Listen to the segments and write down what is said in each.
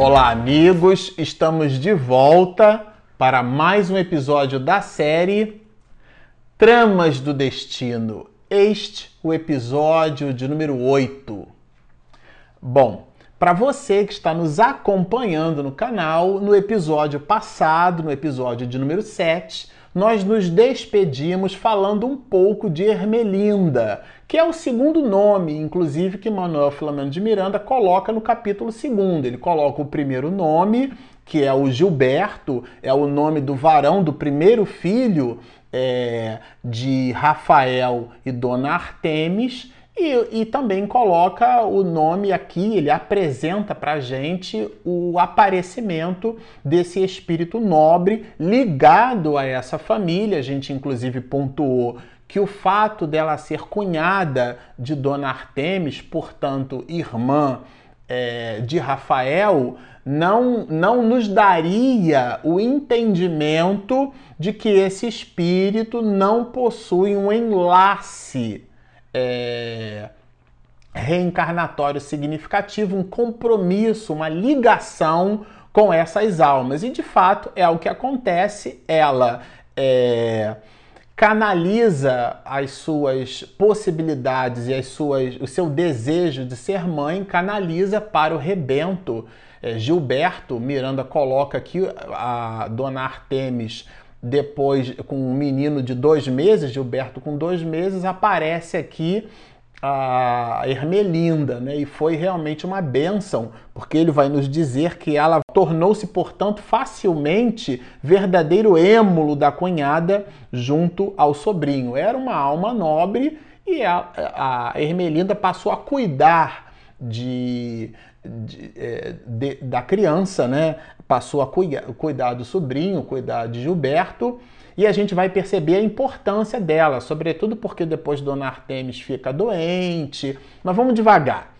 Olá, amigos! Estamos de volta para mais um episódio da série Tramas do Destino. Este o episódio de número 8. Bom, para você que está nos acompanhando no canal, no episódio passado, no episódio de número 7, nós nos despedimos falando um pouco de Ermelinda, que é o segundo nome, inclusive, que Manuel Filomeno de Miranda coloca no capítulo 2. Ele coloca o primeiro nome, que é o Gilberto, é o nome do varão do primeiro filho é, de Rafael e Dona Artemis, e, e, também coloca o nome aqui, ele apresenta para gente o aparecimento desse espírito nobre ligado a essa família. A gente, inclusive, pontuou que o fato dela ser cunhada de Dona Artemis, portanto, irmã é, de Rafael, não, não nos daria o entendimento de que esse espírito não possui um enlace é, reencarnatório significativo, um compromisso, uma ligação com essas almas. E de fato é o que acontece. Ela é, canaliza as suas possibilidades e as suas, o seu desejo de ser mãe, canaliza para o rebento. É, Gilberto Miranda coloca aqui a dona Artemis depois, com um menino de dois meses, Gilberto com dois meses, aparece aqui a Ermelinda, né? E foi realmente uma bênção, porque ele vai nos dizer que ela tornou-se, portanto, facilmente verdadeiro êmulo da cunhada junto ao sobrinho. Era uma alma nobre e a, a Ermelinda passou a cuidar de, de, é, de, da criança, né? Passou a cuidar, cuidar do sobrinho, cuidar de Gilberto, e a gente vai perceber a importância dela, sobretudo porque depois Dona Artemis fica doente. Mas vamos devagar.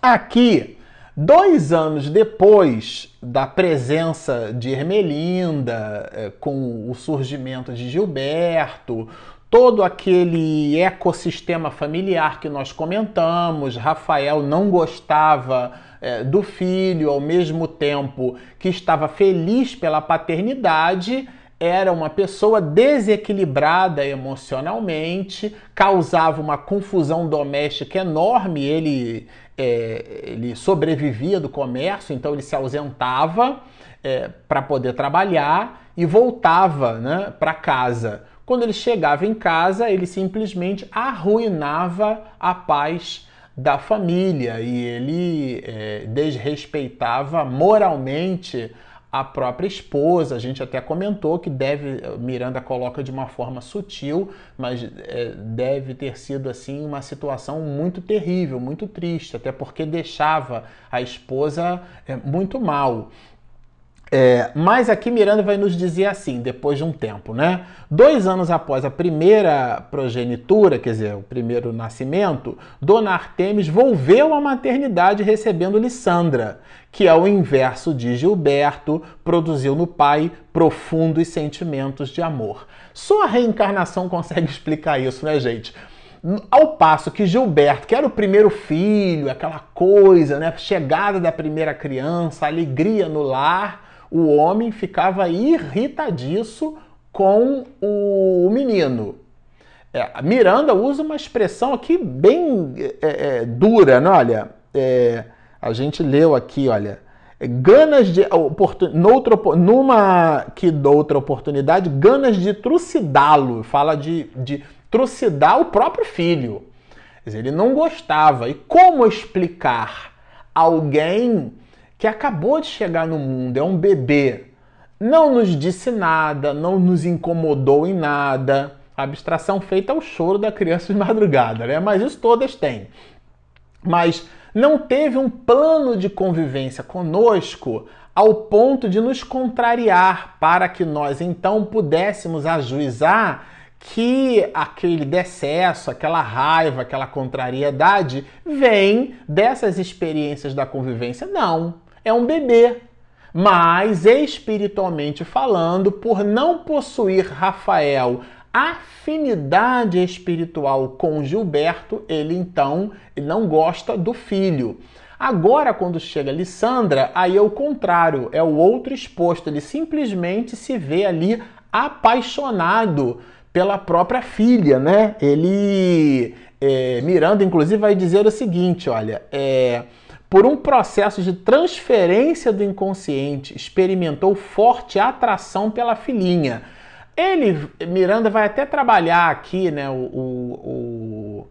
Aqui, dois anos depois da presença de Ermelinda, é, com o surgimento de Gilberto, todo aquele ecossistema familiar que nós comentamos. Rafael não gostava é, do filho, ao mesmo tempo que estava feliz pela paternidade. Era uma pessoa desequilibrada emocionalmente, causava uma confusão doméstica enorme. Ele, é, ele sobrevivia do comércio, então ele se ausentava é, para poder trabalhar e voltava né, para casa quando ele chegava em casa, ele simplesmente arruinava a paz da família e ele é, desrespeitava moralmente a própria esposa. A gente até comentou que deve, Miranda coloca de uma forma sutil, mas é, deve ter sido assim uma situação muito terrível, muito triste, até porque deixava a esposa é, muito mal. É, mas aqui Miranda vai nos dizer assim, depois de um tempo, né? Dois anos após a primeira progenitura, quer dizer, o primeiro nascimento, Dona Artemis volveu à maternidade recebendo Lissandra, que ao inverso de Gilberto, produziu no pai profundos sentimentos de amor. Só a reencarnação consegue explicar isso, né, gente? Ao passo que Gilberto, que era o primeiro filho, aquela coisa, né? Chegada da primeira criança, alegria no lar o homem ficava irritadiço com o menino. É, Miranda usa uma expressão aqui bem é, é, dura, né? Olha, é, a gente leu aqui, olha, ganas de noutra, numa que outra oportunidade, ganas de trucidá-lo, fala de, de trucidar o próprio filho. Ele não gostava. E como explicar alguém que acabou de chegar no mundo, é um bebê, não nos disse nada, não nos incomodou em nada. A abstração feita é o choro da criança de madrugada, né? Mas isso todas têm. Mas não teve um plano de convivência conosco ao ponto de nos contrariar para que nós então pudéssemos ajuizar que aquele decesso, aquela raiva, aquela contrariedade vem dessas experiências da convivência. Não é um bebê. Mas espiritualmente falando, por não possuir Rafael afinidade espiritual com Gilberto, ele então não gosta do filho. Agora, quando chega Lissandra, aí é o contrário, é o outro exposto. Ele simplesmente se vê ali apaixonado pela própria filha, né? Ele. É, Miranda, inclusive, vai dizer o seguinte: olha, é, por um processo de transferência do inconsciente, experimentou forte atração pela filhinha. Ele, Miranda, vai até trabalhar aqui, né, o, o, o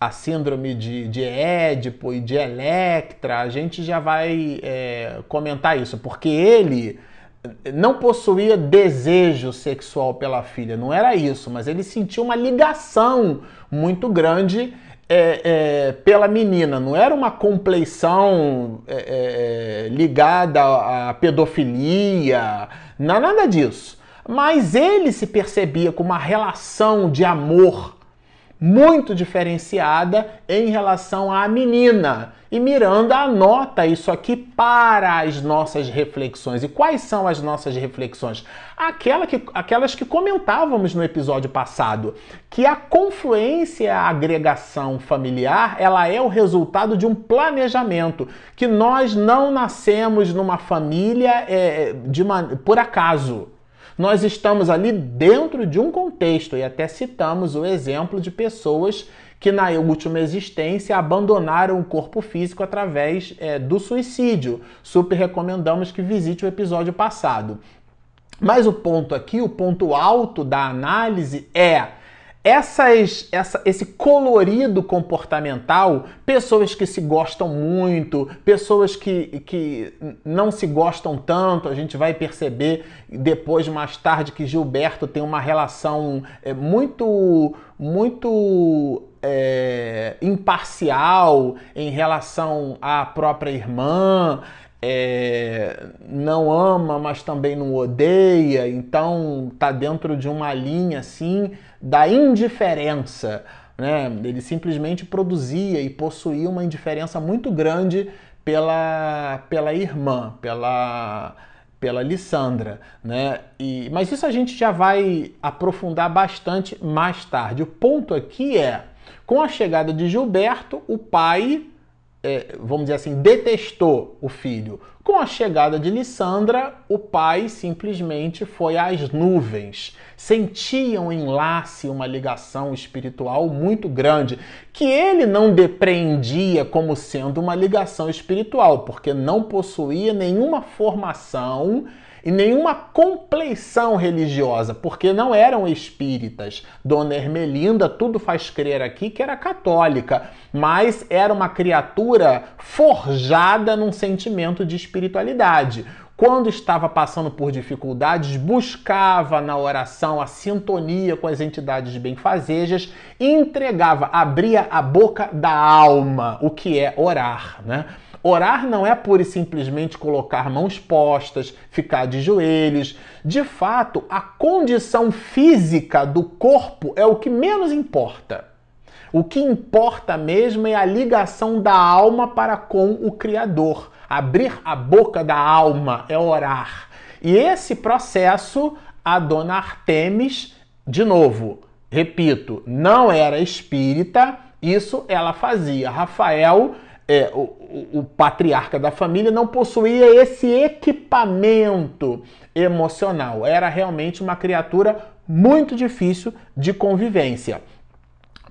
a síndrome de, de Édipo e de Electra, a gente já vai é, comentar isso, porque ele não possuía desejo sexual pela filha, não era isso, mas ele sentia uma ligação muito grande é, é, pela menina, não era uma compleição é, é, é ligada à pedofilia, não nada disso. Mas ele se percebia com uma relação de amor muito diferenciada em relação à menina. E Miranda anota isso aqui para as nossas reflexões. E quais são as nossas reflexões? Aquela que, aquelas que comentávamos no episódio passado, que a confluência, a agregação familiar, ela é o resultado de um planejamento, que nós não nascemos numa família é, de uma, por acaso nós estamos ali dentro de um contexto e até citamos o exemplo de pessoas que na última existência abandonaram o corpo físico através é, do suicídio. Super recomendamos que visite o episódio passado. Mas o ponto aqui, o ponto alto da análise é essas, essa, esse colorido comportamental, pessoas que se gostam muito, pessoas que, que não se gostam tanto, a gente vai perceber depois, mais tarde, que Gilberto tem uma relação é, muito, muito é, imparcial em relação à própria irmã é, não ama, mas também não odeia, então tá dentro de uma linha assim da indiferença. Né? Ele simplesmente produzia e possuía uma indiferença muito grande pela, pela irmã, pela, pela Lissandra. Né? E, mas isso a gente já vai aprofundar bastante mais tarde. O ponto aqui é, com a chegada de Gilberto, o pai é, vamos dizer assim, detestou o filho. Com a chegada de Lissandra, o pai simplesmente foi às nuvens. Sentia um enlace, uma ligação espiritual muito grande, que ele não depreendia como sendo uma ligação espiritual, porque não possuía nenhuma formação e nenhuma compleição religiosa, porque não eram espíritas. Dona Ermelinda, tudo faz crer aqui que era católica, mas era uma criatura forjada num sentimento de espiritualidade quando estava passando por dificuldades, buscava na oração a sintonia com as entidades benfazejas entregava, abria a boca da alma, o que é orar, né? Orar não é pura e simplesmente colocar mãos postas, ficar de joelhos. De fato, a condição física do corpo é o que menos importa. O que importa mesmo é a ligação da alma para com o Criador. Abrir a boca da alma é orar. E esse processo, a dona Artemis, de novo, repito, não era espírita, isso ela fazia. Rafael é, o, o, patriarca da família não possuía esse equipamento emocional. Era realmente uma criatura muito difícil de convivência.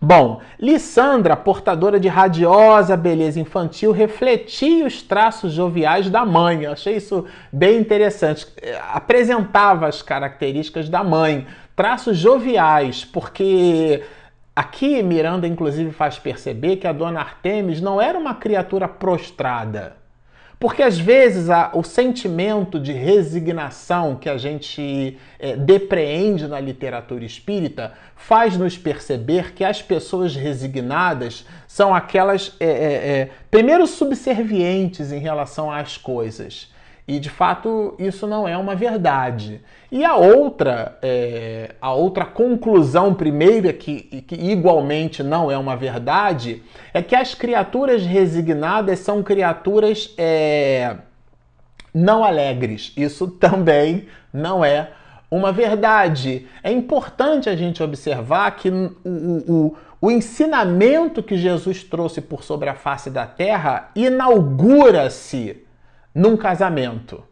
Bom, Lissandra, portadora de radiosa beleza infantil, refletia os traços joviais da mãe. Eu achei isso bem interessante. É, apresentava as características da mãe, traços joviais, porque Aqui Miranda, inclusive, faz perceber que a dona Artemis não era uma criatura prostrada. Porque às vezes a, o sentimento de resignação que a gente é, depreende na literatura espírita faz nos perceber que as pessoas resignadas são aquelas, é, é, primeiro, subservientes em relação às coisas e de fato isso não é uma verdade. E a outra, é, a outra conclusão primeira que, que igualmente não é uma verdade é que as criaturas resignadas são criaturas é, não alegres. Isso também não é uma verdade. É importante a gente observar que o, o, o ensinamento que Jesus trouxe por sobre a face da terra inaugura-se num casamento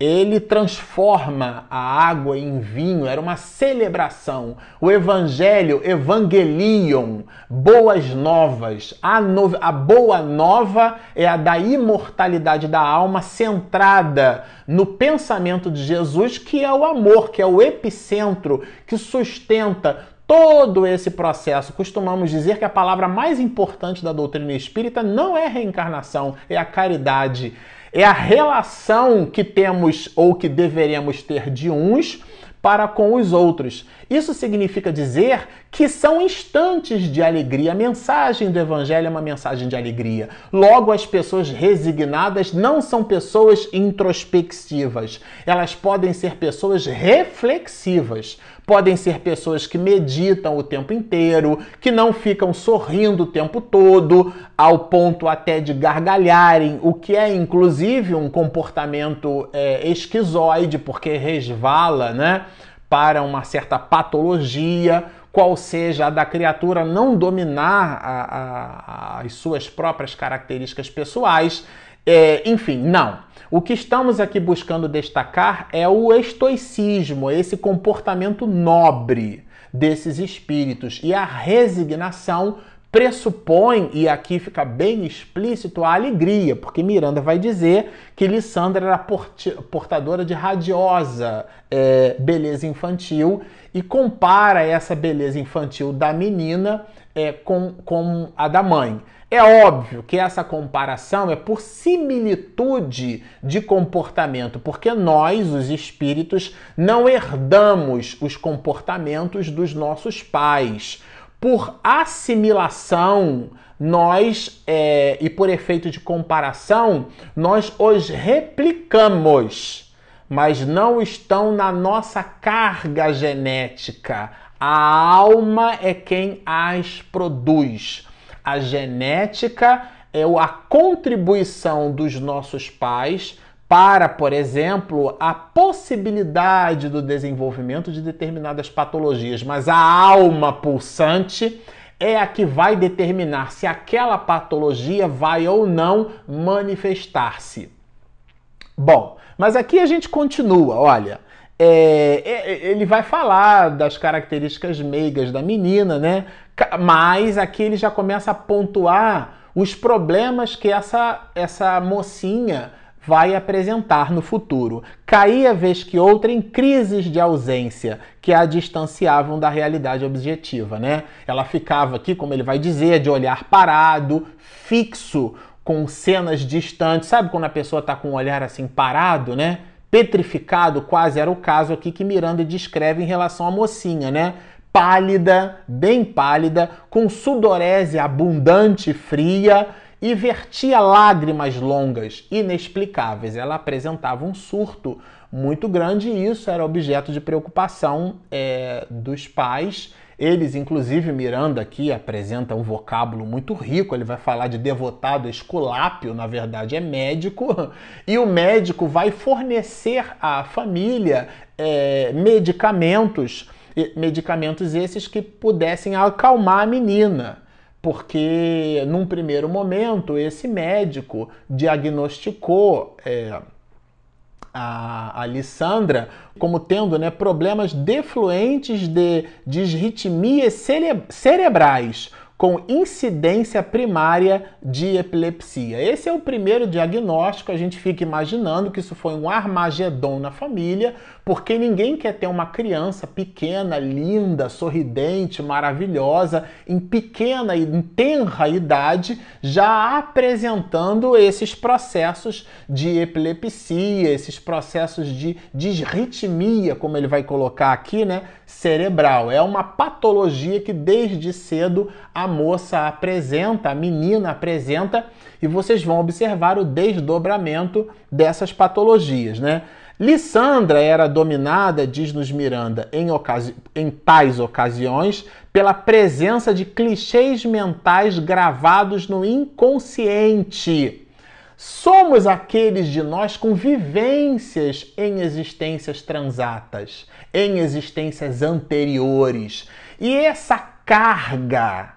ele transforma a água em vinho, era uma celebração. O evangelho, evangelion, boas novas. A, no... a boa nova é a da imortalidade da alma centrada no pensamento de Jesus, que é o amor, que é o epicentro, que sustenta todo esse processo. Costumamos dizer que a palavra mais importante da doutrina espírita não é reencarnação, é a caridade é a relação que temos ou que deveríamos ter de uns para com os outros. Isso significa dizer que são instantes de alegria. A mensagem do Evangelho é uma mensagem de alegria. Logo, as pessoas resignadas não são pessoas introspectivas. Elas podem ser pessoas reflexivas. Podem ser pessoas que meditam o tempo inteiro, que não ficam sorrindo o tempo todo, ao ponto até de gargalharem, o que é inclusive um comportamento é, esquizoide, porque resvala, né? para uma certa patologia, qual seja a da criatura não dominar a, a, as suas próprias características pessoais. É, enfim, não. O que estamos aqui buscando destacar é o estoicismo, esse comportamento nobre desses espíritos. E a resignação pressupõe, e aqui fica bem explícito, a alegria, porque Miranda vai dizer que Lissandra era portadora de radiosa é, beleza infantil e compara essa beleza infantil da menina é, com, com a da mãe. É óbvio que essa comparação é por similitude de comportamento, porque nós, os espíritos, não herdamos os comportamentos dos nossos pais por assimilação, nós, é, e por efeito de comparação, nós os replicamos, mas não estão na nossa carga genética. A alma é quem as produz. A genética é a contribuição dos nossos pais para, por exemplo, a possibilidade do desenvolvimento de determinadas patologias, mas a alma pulsante é a que vai determinar se aquela patologia vai ou não manifestar-se. Bom, mas aqui a gente continua, olha. É, é, ele vai falar das características meigas da menina, né? Mas aqui ele já começa a pontuar os problemas que essa, essa mocinha vai apresentar no futuro. Caía vez que outra em crises de ausência que a distanciavam da realidade objetiva, né? Ela ficava aqui, como ele vai dizer, de olhar parado, fixo, com cenas distantes. Sabe quando a pessoa está com um olhar assim parado, né? Petrificado, quase era o caso aqui que Miranda descreve em relação à mocinha, né? Pálida, bem pálida, com sudorese abundante e fria, e vertia lágrimas longas, inexplicáveis. Ela apresentava um surto muito grande e isso era objeto de preocupação é, dos pais. Eles, inclusive, Miranda aqui apresenta um vocábulo muito rico. Ele vai falar de devotado esculápio, na verdade é médico, e o médico vai fornecer à família é, medicamentos, medicamentos esses que pudessem acalmar a menina porque num primeiro momento esse médico diagnosticou é, a Alessandra como tendo né, problemas defluentes de disritmias cere cerebrais com incidência primária de epilepsia. Esse é o primeiro diagnóstico, a gente fica imaginando que isso foi um armagedon na família, porque ninguém quer ter uma criança pequena, linda, sorridente, maravilhosa, em pequena e tenra idade, já apresentando esses processos de epilepsia, esses processos de disritmia, como ele vai colocar aqui, né, cerebral. É uma patologia que desde cedo a moça apresenta, a menina apresenta, e vocês vão observar o desdobramento dessas patologias, né? Lissandra era dominada, diz-nos Miranda, em, em tais ocasiões, pela presença de clichês mentais gravados no inconsciente. Somos aqueles de nós com vivências em existências transatas, em existências anteriores. E essa carga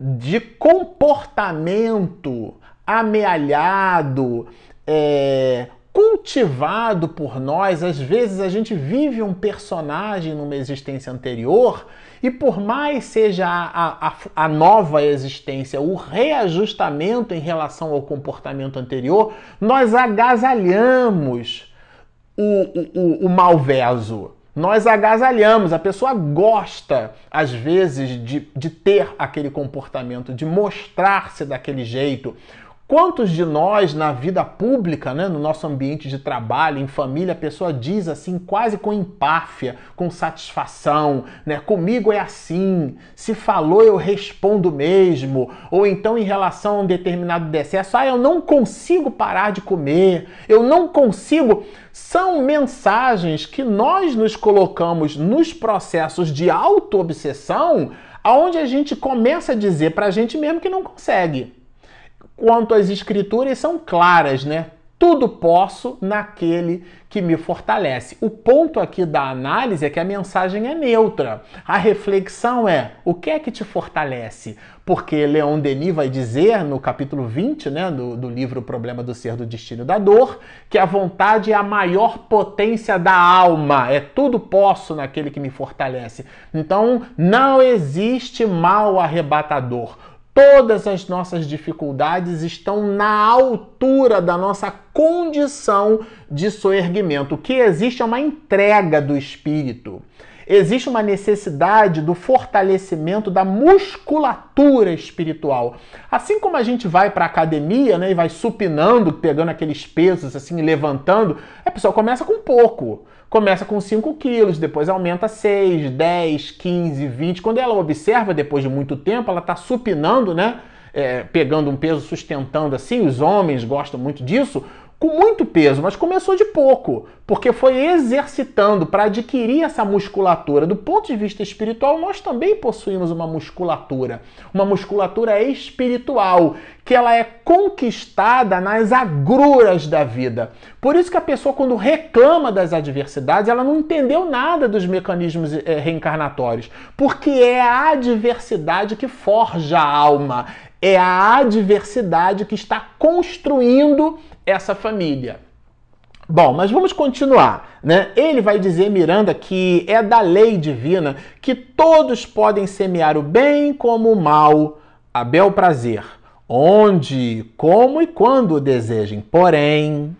de comportamento amealhado, é, cultivado por nós. Às vezes a gente vive um personagem numa existência anterior e por mais seja a, a, a, nova existência, o reajustamento em relação ao comportamento anterior, nós agasalhamos o, o, o, o malveso. Nós agasalhamos, a pessoa gosta, às vezes, de, de ter aquele comportamento, de mostrar-se daquele jeito. Quantos de nós na vida pública, né, no nosso ambiente de trabalho, em família, a pessoa diz assim, quase com empáfia, com satisfação, né? Comigo é assim, se falou eu respondo mesmo, ou então em relação a um determinado decesso, ah, eu não consigo parar de comer, eu não consigo. São mensagens que nós nos colocamos nos processos de auto-obsessão, aonde a gente começa a dizer para a gente mesmo que não consegue quanto às escrituras são claras, né? Tudo posso naquele que me fortalece. O ponto aqui da análise é que a mensagem é neutra. A reflexão é: o que é que te fortalece? Porque Leon Denis vai dizer no capítulo 20 né, do, do livro O Problema do Ser, do Destino e da Dor, que a vontade é a maior potência da alma. É tudo posso naquele que me fortalece. Então, não existe mal arrebatador. Todas as nossas dificuldades estão na altura da nossa condição de soerguimento. O que existe é uma entrega do espírito. Existe uma necessidade do fortalecimento da musculatura espiritual. Assim como a gente vai para a academia né, e vai supinando, pegando aqueles pesos assim, levantando, a pessoa começa com pouco começa com 5 quilos, depois aumenta 6, 10, 15, 20. Quando ela observa, depois de muito tempo, ela está supinando, né? É, pegando um peso, sustentando assim, os homens gostam muito disso com muito peso, mas começou de pouco, porque foi exercitando para adquirir essa musculatura. Do ponto de vista espiritual, nós também possuímos uma musculatura, uma musculatura espiritual, que ela é conquistada nas agruras da vida. Por isso que a pessoa quando reclama das adversidades, ela não entendeu nada dos mecanismos eh, reencarnatórios, porque é a adversidade que forja a alma, é a adversidade que está construindo essa família. Bom, mas vamos continuar, né? Ele vai dizer, Miranda, que é da lei divina que todos podem semear o bem como o mal, a bel prazer, onde, como e quando desejem. Porém,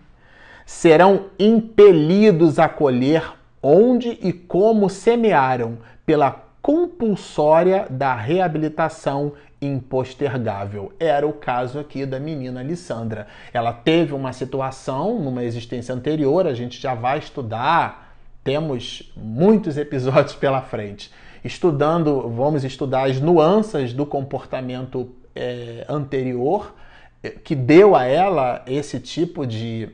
serão impelidos a colher onde e como semearam, pela compulsória da reabilitação impostergável. Era o caso aqui da menina Alessandra. Ela teve uma situação numa existência anterior, a gente já vai estudar, temos muitos episódios pela frente. Estudando, vamos estudar as nuances do comportamento é, anterior é, que deu a ela esse tipo de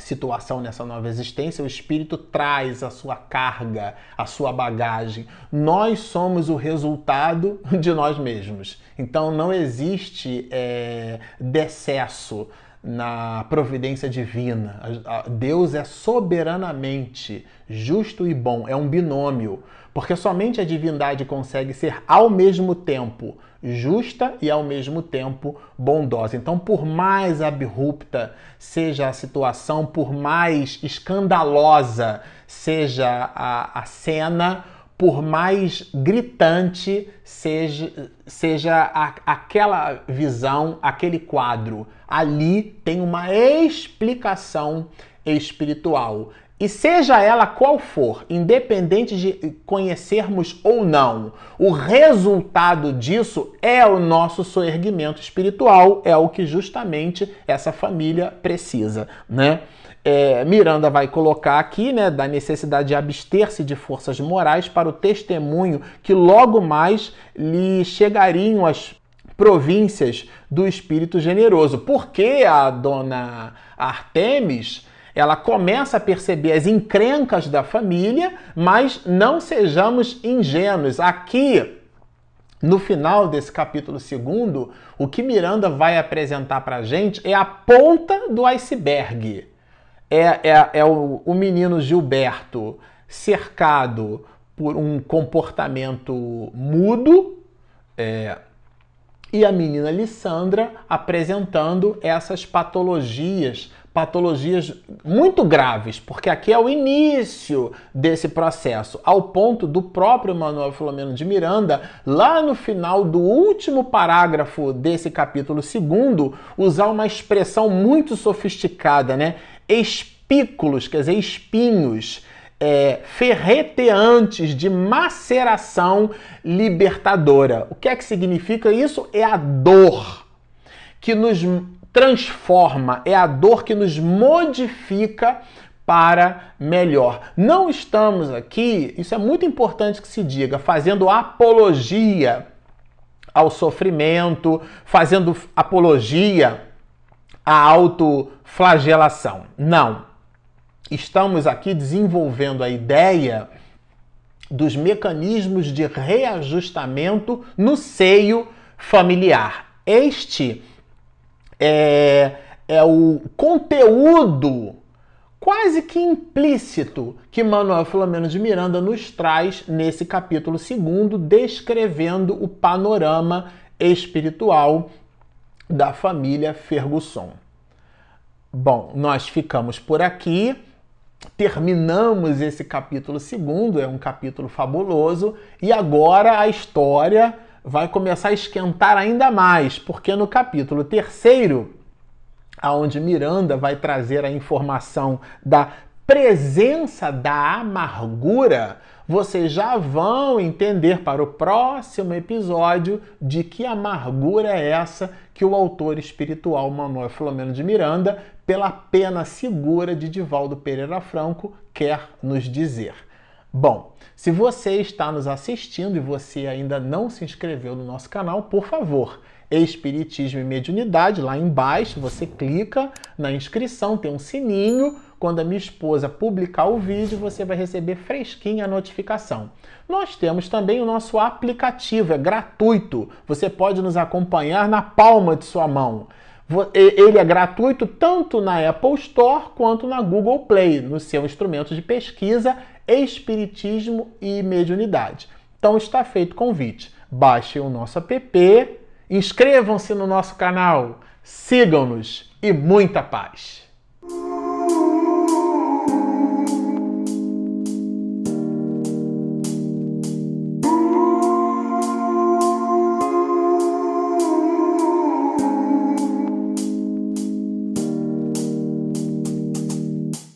situação nessa nova existência, o espírito traz a sua carga, a sua bagagem. Nós somos o resultado de nós mesmos. Então não existe é, decesso na providência divina. Deus é soberanamente justo e bom, é um binômio, porque somente a divindade consegue ser ao mesmo tempo justa e ao mesmo tempo bondosa. Então, por mais abrupta seja a situação, por mais escandalosa seja a, a cena, por mais gritante seja, seja a, aquela visão, aquele quadro, ali tem uma explicação espiritual. E seja ela qual for, independente de conhecermos ou não, o resultado disso é o nosso soerguimento espiritual, é o que justamente essa família precisa, né? É, Miranda vai colocar aqui, né, da necessidade de abster-se de forças morais para o testemunho que logo mais lhe chegariam as províncias do Espírito Generoso. Porque a dona Artemis ela começa a perceber as encrencas da família, mas não sejamos ingênuos. Aqui, no final desse capítulo segundo, o que Miranda vai apresentar para a gente é a ponta do iceberg. É, é, é o, o menino Gilberto cercado por um comportamento mudo, é, e a menina Lissandra apresentando essas patologias, patologias muito graves, porque aqui é o início desse processo, ao ponto do próprio Manuel Filomeno de Miranda, lá no final do último parágrafo desse capítulo segundo, usar uma expressão muito sofisticada, né? Espículos, quer dizer, espinhos é, ferreteantes de maceração libertadora. O que é que significa isso? É a dor que nos transforma, é a dor que nos modifica para melhor. Não estamos aqui, isso é muito importante que se diga, fazendo apologia ao sofrimento, fazendo apologia à autoflagelação. Não estamos aqui desenvolvendo a ideia dos mecanismos de reajustamento no seio familiar. Este é, é o conteúdo quase que implícito que Manuel Filomeno de Miranda nos traz nesse capítulo segundo, descrevendo o panorama espiritual da família Ferguson. Bom, nós ficamos por aqui terminamos esse capítulo segundo, é um capítulo fabuloso, e agora a história vai começar a esquentar ainda mais, porque no capítulo terceiro, aonde Miranda vai trazer a informação da presença da amargura, vocês já vão entender para o próximo episódio de que amargura é essa que o autor espiritual Manuel Filomeno de Miranda, pela pena segura de Divaldo Pereira Franco, quer nos dizer. Bom, se você está nos assistindo e você ainda não se inscreveu no nosso canal, por favor, Espiritismo e Mediunidade, lá embaixo, você clica na inscrição, tem um sininho. Quando a minha esposa publicar o vídeo, você vai receber fresquinha a notificação. Nós temos também o nosso aplicativo, é gratuito. Você pode nos acompanhar na palma de sua mão. Ele é gratuito tanto na Apple Store quanto na Google Play, no seu instrumento de pesquisa Espiritismo e Mediunidade. Então está feito o convite. Baixem o nosso app Inscrevam-se no nosso canal, sigam-nos e muita paz!